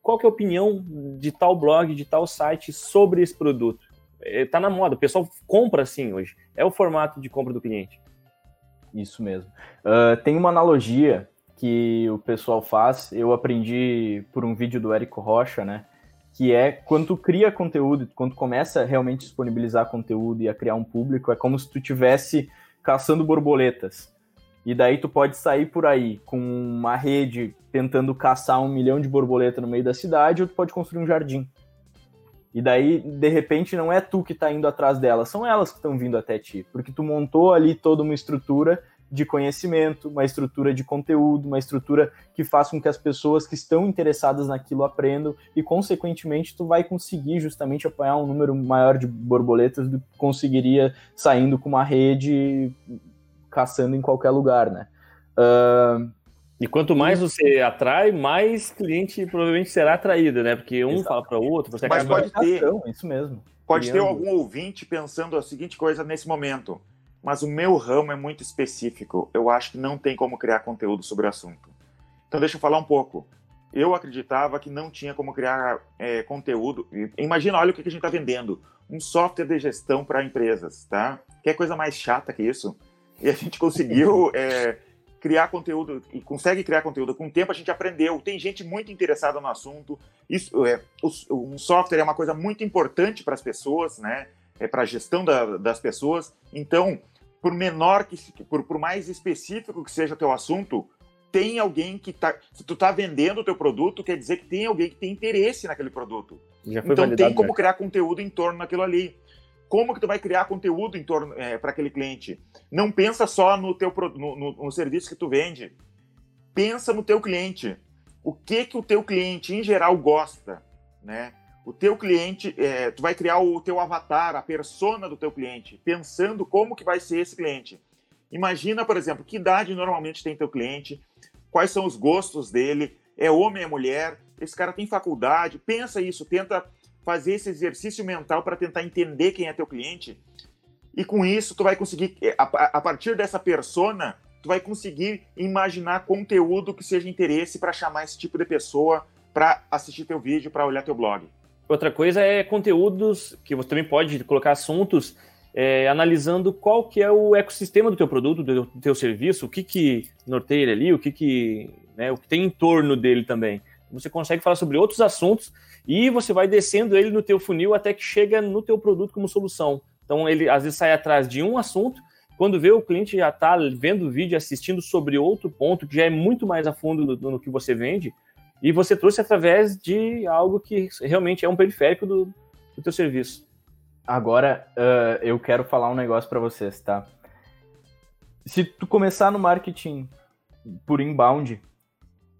Qual é a opinião de tal blog, de tal site sobre esse produto? Está é, na moda, o pessoal compra assim hoje. É o formato de compra do cliente. Isso mesmo. Uh, tem uma analogia que o pessoal faz, eu aprendi por um vídeo do Érico Rocha, né? Que é quando tu cria conteúdo, quando tu começa a realmente disponibilizar conteúdo e a criar um público, é como se tu tivesse caçando borboletas. E daí tu pode sair por aí com uma rede tentando caçar um milhão de borboletas no meio da cidade, ou tu pode construir um jardim. E daí, de repente, não é tu que está indo atrás delas, são elas que estão vindo até ti, porque tu montou ali toda uma estrutura de conhecimento, uma estrutura de conteúdo, uma estrutura que faça com que as pessoas que estão interessadas naquilo aprendam e, consequentemente, tu vai conseguir justamente apanhar um número maior de borboletas do que conseguiria saindo com uma rede caçando em qualquer lugar, né? Uh, e quanto mais você atrai, mais cliente provavelmente será atraído, né? Porque um Exato. fala para o outro, você Mas pode ter, isso mesmo. Pode criando. ter algum ouvinte pensando a seguinte coisa nesse momento. Mas o meu ramo é muito específico. Eu acho que não tem como criar conteúdo sobre o assunto. Então deixa eu falar um pouco. Eu acreditava que não tinha como criar é, conteúdo. Imagina, olha o que a gente está vendendo: um software de gestão para empresas, tá? Que é coisa mais chata que isso. E a gente conseguiu é, criar conteúdo e consegue criar conteúdo. Com o tempo a gente aprendeu. Tem gente muito interessada no assunto. Isso é um software é uma coisa muito importante para as pessoas, né? É para a gestão da, das pessoas. Então, por menor que por, por mais específico que seja o teu assunto, tem alguém que tá. Se tu tá vendendo o teu produto, quer dizer que tem alguém que tem interesse naquele produto. então tem como criar conteúdo em torno daquilo ali. Como que tu vai criar conteúdo em torno é, para aquele cliente? Não pensa só no teu no, no, no, serviço que tu vende. Pensa no teu cliente. O que que o teu cliente em geral gosta, né? O teu cliente, é, tu vai criar o teu avatar, a persona do teu cliente, pensando como que vai ser esse cliente. Imagina, por exemplo, que idade normalmente tem teu cliente, quais são os gostos dele, é homem, é mulher, esse cara tem faculdade, pensa isso, tenta fazer esse exercício mental para tentar entender quem é teu cliente. E com isso, tu vai conseguir, é, a, partir dessa persona, tu vai conseguir imaginar conteúdo que seja interesse para chamar esse tipo de pessoa para assistir teu vídeo, para olhar teu blog. Outra coisa é conteúdos que você também pode colocar assuntos é, analisando qual que é o ecossistema do teu produto, do teu, serviço, o que que norteia ele ali, o que que, né, o que tem em torno dele também. Você consegue falar sobre outros assuntos e você vai descendo ele no teu funil até que chega no teu produto como solução. Então ele às vezes sai atrás de um assunto, quando vê o cliente já está vendo o vídeo, assistindo sobre outro ponto que já é muito mais a fundo no, no, que você vende, e você trouxe através de algo que realmente é um periférico do, do teu serviço. Agora uh, eu quero falar um negócio para vocês, tá? Se tu começar no marketing por inbound,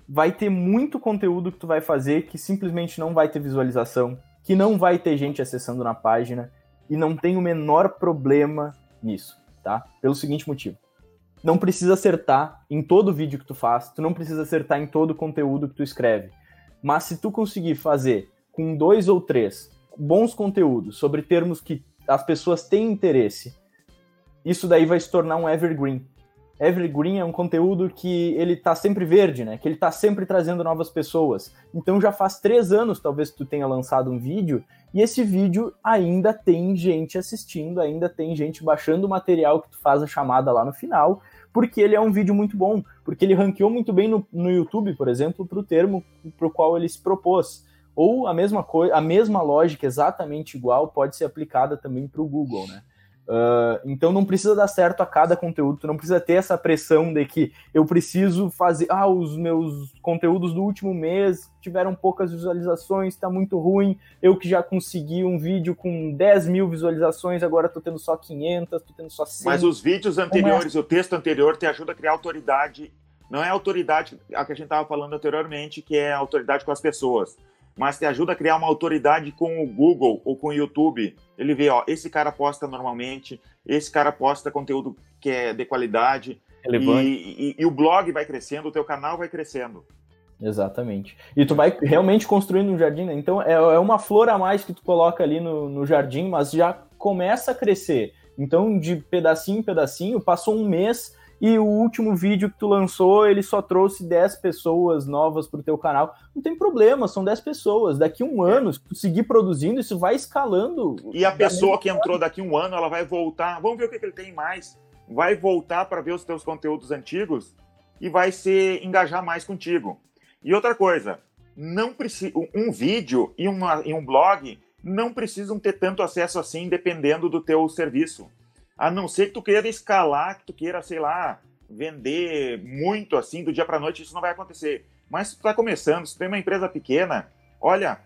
vai ter muito conteúdo que tu vai fazer que simplesmente não vai ter visualização, que não vai ter gente acessando na página e não tem o menor problema nisso, tá? Pelo seguinte motivo. Não precisa acertar em todo vídeo que tu faz, tu não precisa acertar em todo conteúdo que tu escreve. Mas se tu conseguir fazer com dois ou três bons conteúdos sobre termos que as pessoas têm interesse, isso daí vai se tornar um evergreen. Evergreen é um conteúdo que ele tá sempre verde, né? Que ele tá sempre trazendo novas pessoas. Então já faz três anos, talvez, que tu tenha lançado um vídeo, e esse vídeo ainda tem gente assistindo, ainda tem gente baixando o material que tu faz a chamada lá no final, porque ele é um vídeo muito bom, porque ele ranqueou muito bem no, no YouTube, por exemplo, para o termo para o qual ele se propôs. Ou a mesma coisa, a mesma lógica exatamente igual pode ser aplicada também para o Google, né? Uh, então não precisa dar certo a cada conteúdo, tu não precisa ter essa pressão de que eu preciso fazer, ah, os meus conteúdos do último mês tiveram poucas visualizações, está muito ruim, eu que já consegui um vídeo com 10 mil visualizações, agora estou tendo só 500, estou tendo só 100. Mas os vídeos anteriores, é? o texto anterior te ajuda a criar autoridade, não é autoridade a que a gente estava falando anteriormente, que é autoridade com as pessoas mas te ajuda a criar uma autoridade com o Google ou com o YouTube. Ele vê, ó, esse cara posta normalmente, esse cara posta conteúdo que é de qualidade, e, e, e, o blog vai crescendo, o teu canal vai crescendo. Exatamente. E tu vai realmente construindo um jardim, né? Então é, é uma flor a mais que tu coloca ali no, no jardim, mas já começa a crescer. Então, de pedacinho em pedacinho, passou um mês, e o último vídeo que tu lançou, ele só trouxe 10 pessoas novas pro teu canal. Não tem problema, são 10 pessoas. Daqui um ano, se tu seguir produzindo, isso vai escalando. E a pessoa que entrou daqui um ano, ela vai voltar. Vamos ver o que, que ele tem mais. Vai voltar para ver os teus conteúdos antigos e vai se engajar mais contigo. E outra coisa, não precisa um vídeo e, uma, e um blog não precisam ter tanto acesso assim, dependendo do teu serviço. A não ser que tu queira escalar, que tu queira, sei lá, vender muito assim do dia para noite, isso não vai acontecer. Mas se tu está começando, se tu tem uma empresa pequena, olha,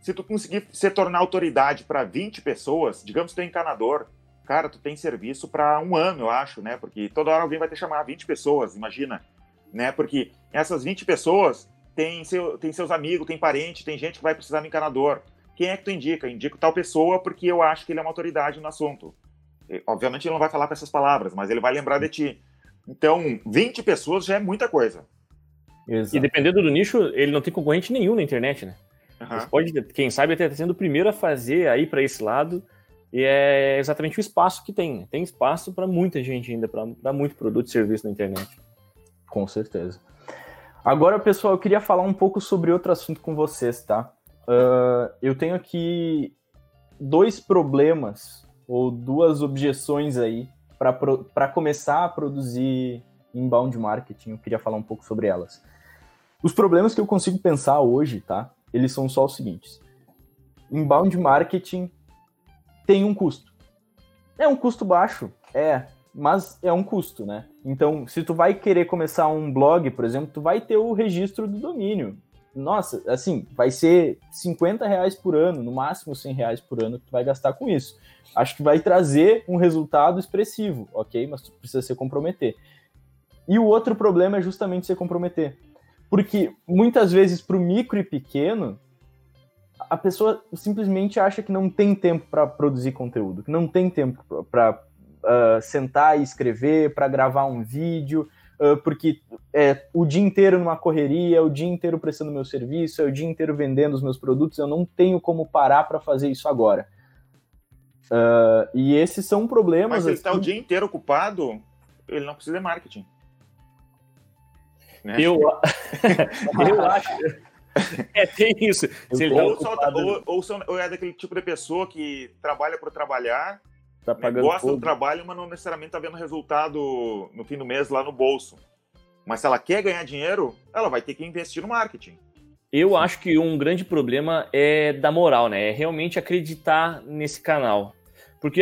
se tu conseguir se tornar autoridade para 20 pessoas, digamos que tu é encanador, cara, tu tem serviço para um ano, eu acho, né? Porque toda hora alguém vai te chamar 20 pessoas, imagina, né? Porque essas 20 pessoas têm, seu, têm seus amigos, tem parente, tem gente que vai precisar de encanador. Quem é que tu indica? Indico tal pessoa porque eu acho que ele é uma autoridade no assunto. Obviamente ele não vai falar com essas palavras, mas ele vai lembrar de ti. Então, 20 pessoas já é muita coisa. Exato. E dependendo do nicho, ele não tem concorrente nenhum na internet, né? Uhum. Você pode, quem sabe, até sendo o primeiro a fazer aí para esse lado. E é exatamente o espaço que tem. Né? Tem espaço para muita gente ainda, para muito produto e serviço na internet. Com certeza. Agora, pessoal, eu queria falar um pouco sobre outro assunto com vocês, tá? Uh, eu tenho aqui dois problemas ou duas objeções aí para começar a produzir inbound marketing. Eu queria falar um pouco sobre elas. Os problemas que eu consigo pensar hoje, tá? Eles são só os seguintes. Inbound marketing tem um custo. É um custo baixo, é. mas é um custo, né? Então, se tu vai querer começar um blog, por exemplo, tu vai ter o registro do domínio. Nossa, assim, vai ser 50 reais por ano, no máximo 100 reais por ano que tu vai gastar com isso. Acho que vai trazer um resultado expressivo, ok? Mas tu precisa se comprometer. E o outro problema é justamente se comprometer. Porque muitas vezes para o micro e pequeno, a pessoa simplesmente acha que não tem tempo para produzir conteúdo, que não tem tempo para uh, sentar e escrever, para gravar um vídeo, porque é o dia inteiro numa correria, o dia inteiro prestando meu serviço, é o dia inteiro vendendo os meus produtos, eu não tenho como parar para fazer isso agora. Uh, e esses são problemas. Mas se ele está assim... o dia inteiro ocupado, ele não precisa de marketing. Né? Eu, eu acho. É, tem isso. Tá ou, ocupado... ou, ou, ou, é daquele tipo de pessoa que trabalha por trabalhar, tá né, gosta do trabalho, mas não necessariamente está vendo resultado no fim do mês lá no bolso. Mas se ela quer ganhar dinheiro, ela vai ter que investir no marketing. Eu acho que um grande problema é da moral, né? É realmente acreditar nesse canal. Porque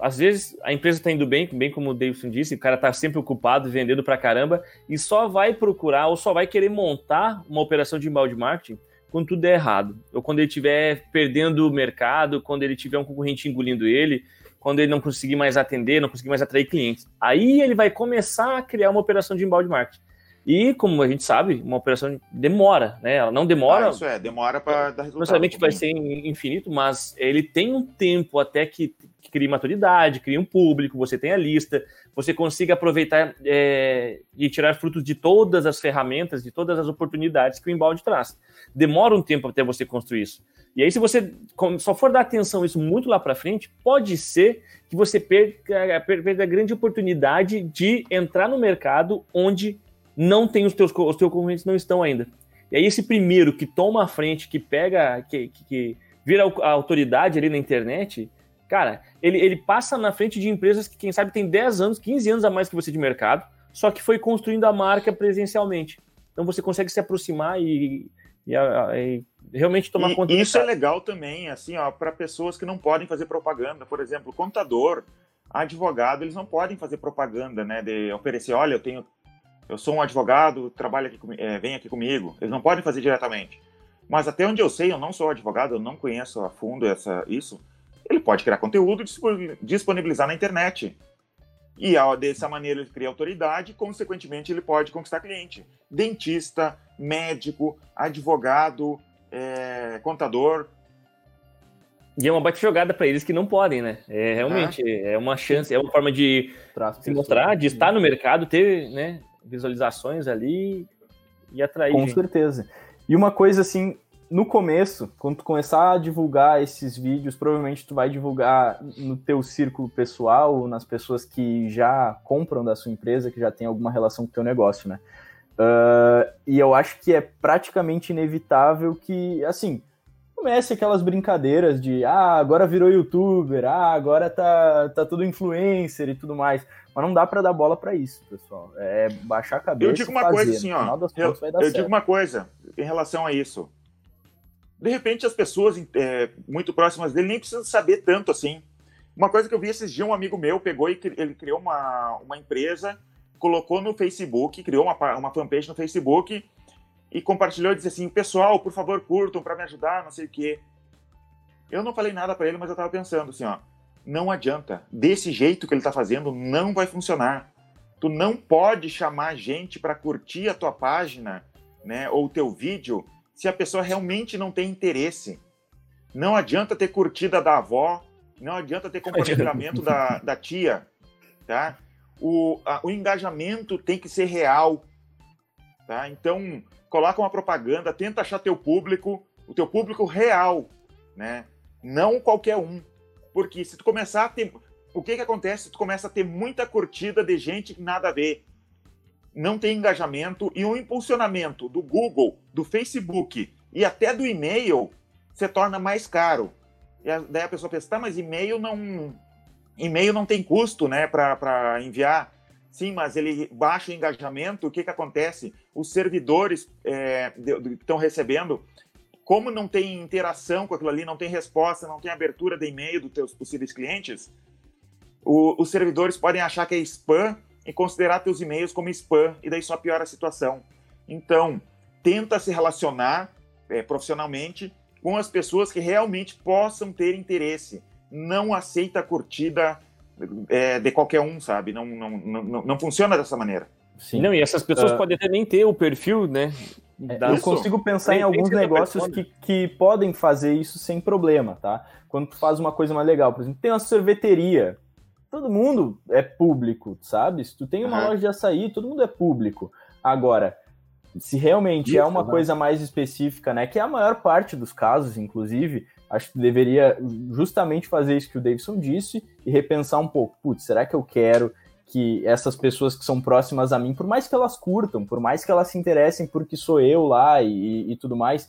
às vezes a empresa está indo bem, bem como o Davidson disse, o cara está sempre ocupado, vendendo para caramba, e só vai procurar ou só vai querer montar uma operação de inbound marketing quando tudo é errado. Ou quando ele estiver perdendo o mercado, quando ele tiver um concorrente engolindo ele, quando ele não conseguir mais atender, não conseguir mais atrair clientes. Aí ele vai começar a criar uma operação de inbound marketing. E, como a gente sabe, uma operação demora, né? Ela não demora. Ah, isso é, demora para dar resultado. Não necessariamente vai ser infinito, mas ele tem um tempo até que, que crie maturidade, crie um público, você tem a lista, você consiga aproveitar é, e tirar frutos de todas as ferramentas, de todas as oportunidades que o embalde traz. Demora um tempo até você construir isso. E aí, se você só for dar atenção a isso muito lá para frente, pode ser que você perca, perca a grande oportunidade de entrar no mercado onde não tem os teus, os teus concorrentes não estão ainda. E aí esse primeiro que toma a frente, que pega, que, que, que vira a autoridade ali na internet, cara, ele, ele passa na frente de empresas que, quem sabe, tem 10 anos, 15 anos a mais que você de mercado, só que foi construindo a marca presencialmente. Então você consegue se aproximar e, e, e realmente tomar e, conta Isso é legal também, assim, ó, para pessoas que não podem fazer propaganda. Por exemplo, contador, advogado, eles não podem fazer propaganda, né? De oferecer, olha, eu tenho eu sou um advogado, trabalha aqui, é, vem aqui comigo. Eles não podem fazer diretamente. Mas até onde eu sei, eu não sou advogado, eu não conheço a fundo essa, isso. Ele pode criar conteúdo e disponibilizar na internet. E dessa maneira ele cria autoridade, consequentemente ele pode conquistar cliente. Dentista, médico, advogado, é, contador. E é uma baita jogada para eles que não podem, né? É realmente é, é uma chance, é uma forma de se mostrar, de estar no mercado, ter, né, visualizações ali e atrair. Com gente. certeza. E uma coisa assim, no começo, quando tu começar a divulgar esses vídeos, provavelmente tu vai divulgar no teu círculo pessoal, nas pessoas que já compram da sua empresa, que já tem alguma relação com o teu negócio, né? Uh, e eu acho que é praticamente inevitável que, assim, comece aquelas brincadeiras de ah, agora virou youtuber, ah, agora tá, tá tudo influencer e tudo mais. Mas não dá para dar bola para isso, pessoal. É baixar a cabeça. Eu digo uma fazer. coisa assim, ó. Eu, eu digo uma coisa em relação a isso. De repente, as pessoas é, muito próximas dele nem precisam saber tanto assim. Uma coisa que eu vi esses dias, um amigo meu pegou e ele criou uma, uma empresa, colocou no Facebook, criou uma, uma fanpage no Facebook e compartilhou e disse assim: Pessoal, por favor, curtam para me ajudar, não sei o quê. Eu não falei nada para ele, mas eu tava pensando assim: ó não adianta. Desse jeito que ele está fazendo, não vai funcionar. Tu não pode chamar gente para curtir a tua página, né, ou teu vídeo, se a pessoa realmente não tem interesse. Não adianta ter curtida da avó, não adianta ter compartilhamento da, da tia, tá? O, a, o engajamento tem que ser real, tá? Então, coloca uma propaganda, tenta achar teu público, o teu público real, né? Não qualquer um. Porque se tu começar a ter. O que que acontece? Tu começa a ter muita curtida de gente que nada a ver. Não tem engajamento e o impulsionamento do Google, do Facebook e até do e-mail se torna mais caro. E daí a pessoa pensa, tá, mas e-mail não. E-mail não tem custo, né, para enviar. Sim, mas ele baixa o engajamento, o que, que acontece? Os servidores é, que estão recebendo como não tem interação com aquilo ali, não tem resposta, não tem abertura de e-mail dos teus possíveis clientes, O, os servidores podem achar que é spam e considerar teus e-mails como spam, e daí só piora a situação. Então, tenta se relacionar é, profissionalmente com as pessoas que realmente possam ter interesse. Não aceita a curtida é, de qualquer um, sabe? Não, não, não, não funciona dessa maneira. Sim. Não, e essas pessoas uh, podem até nem ter o perfil, né? É, eu consigo pensar em alguns negócios que, que podem fazer isso sem problema, tá? Quando tu faz uma coisa mais legal, por exemplo, tem uma sorveteria, todo mundo é público, sabe? Se tu tem uma uhum. loja de açaí, todo mundo é público. Agora, se realmente Isso, é uma né? coisa mais específica, né? Que é a maior parte dos casos, inclusive, acho que deveria justamente fazer isso que o Davidson disse e repensar um pouco. Putz, será que eu quero que essas pessoas que são próximas a mim, por mais que elas curtam, por mais que elas se interessem porque sou eu lá e, e tudo mais,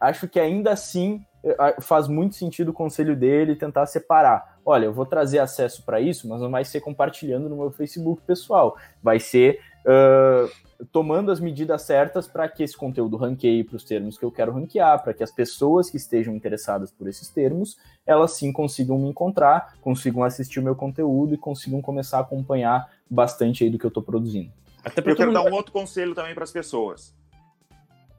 acho que ainda assim eh, faz muito sentido o conselho dele tentar separar. Olha, eu vou trazer acesso para isso, mas não vai ser compartilhando no meu Facebook pessoal. Vai ser uh, tomando as medidas certas para que esse conteúdo ranqueie para os termos que eu quero ranquear, para que as pessoas que estejam interessadas por esses termos, elas sim consigam me encontrar, consigam assistir o meu conteúdo e consigam começar a acompanhar bastante aí do que eu estou produzindo. Até eu quero dar um outro conselho também para as pessoas.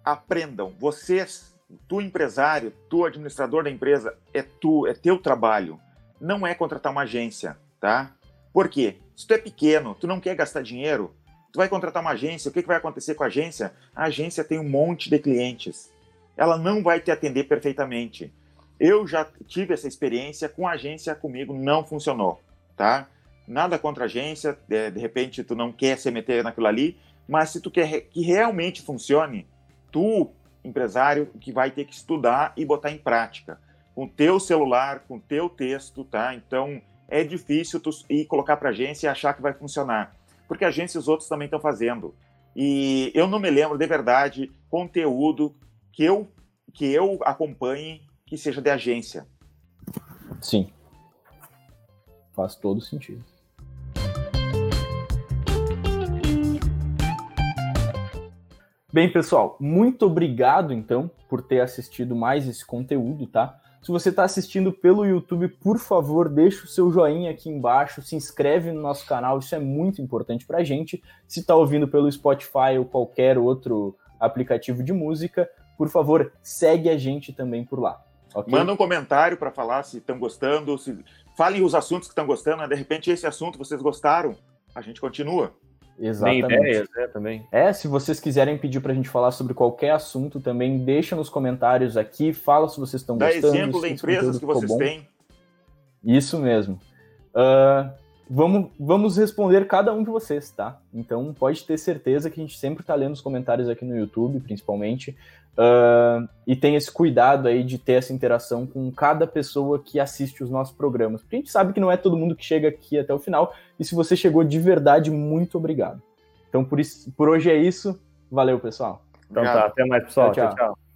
Aprendam. Vocês, tu empresário, tu administrador da empresa, é tu, é teu trabalho. Não é contratar uma agência, tá? Por quê? Se tu é pequeno, tu não quer gastar dinheiro, Tu vai contratar uma agência, o que, que vai acontecer com a agência? A agência tem um monte de clientes. Ela não vai te atender perfeitamente. Eu já tive essa experiência com a agência comigo, não funcionou, tá? Nada contra a agência, de, repente tu não quer se meter naquilo ali, mas se tu quer que realmente funcione, tu, empresário, que vai ter que estudar e botar em prática. Com teu celular, com teu texto, tá? Então, é difícil tu ir colocar para agência e achar que vai funcionar porque a agência os outros também estão fazendo. E eu não me lembro de verdade conteúdo que eu que eu acompanhe que seja de agência. Sim. Faz todo sentido. Bem, pessoal, muito obrigado então por ter assistido mais esse conteúdo, tá? Se você está assistindo pelo YouTube, por favor, deixa o seu joinha aqui embaixo, se inscreve no nosso canal, isso é muito importante para a gente. Se está ouvindo pelo Spotify ou qualquer outro aplicativo de música, por favor, segue a gente também por lá. Okay? Manda um comentário para falar se estão gostando, se... falem os assuntos que estão gostando, né? de repente esse assunto vocês gostaram, a gente continua. Exatamente. Tem ideias, né, também. É, se vocês quiserem pedir pra gente falar sobre qualquer assunto também, deixa nos comentários aqui, fala se vocês estão gostando. Dá exemplo de empresas que vocês têm. Isso mesmo. Uh, vamos, vamos responder cada um de vocês, tá? Então pode ter certeza que a gente sempre tá lendo os comentários aqui no YouTube, principalmente. Uh, e tem esse cuidado aí de ter essa interação com cada pessoa que assiste os nossos programas. Porque a gente sabe que não é todo mundo que chega aqui até o final. E se você chegou de verdade, muito obrigado. Então por, isso, por hoje é isso. Valeu, pessoal. Então tá, até mais, pessoal. tchau. tchau. tchau.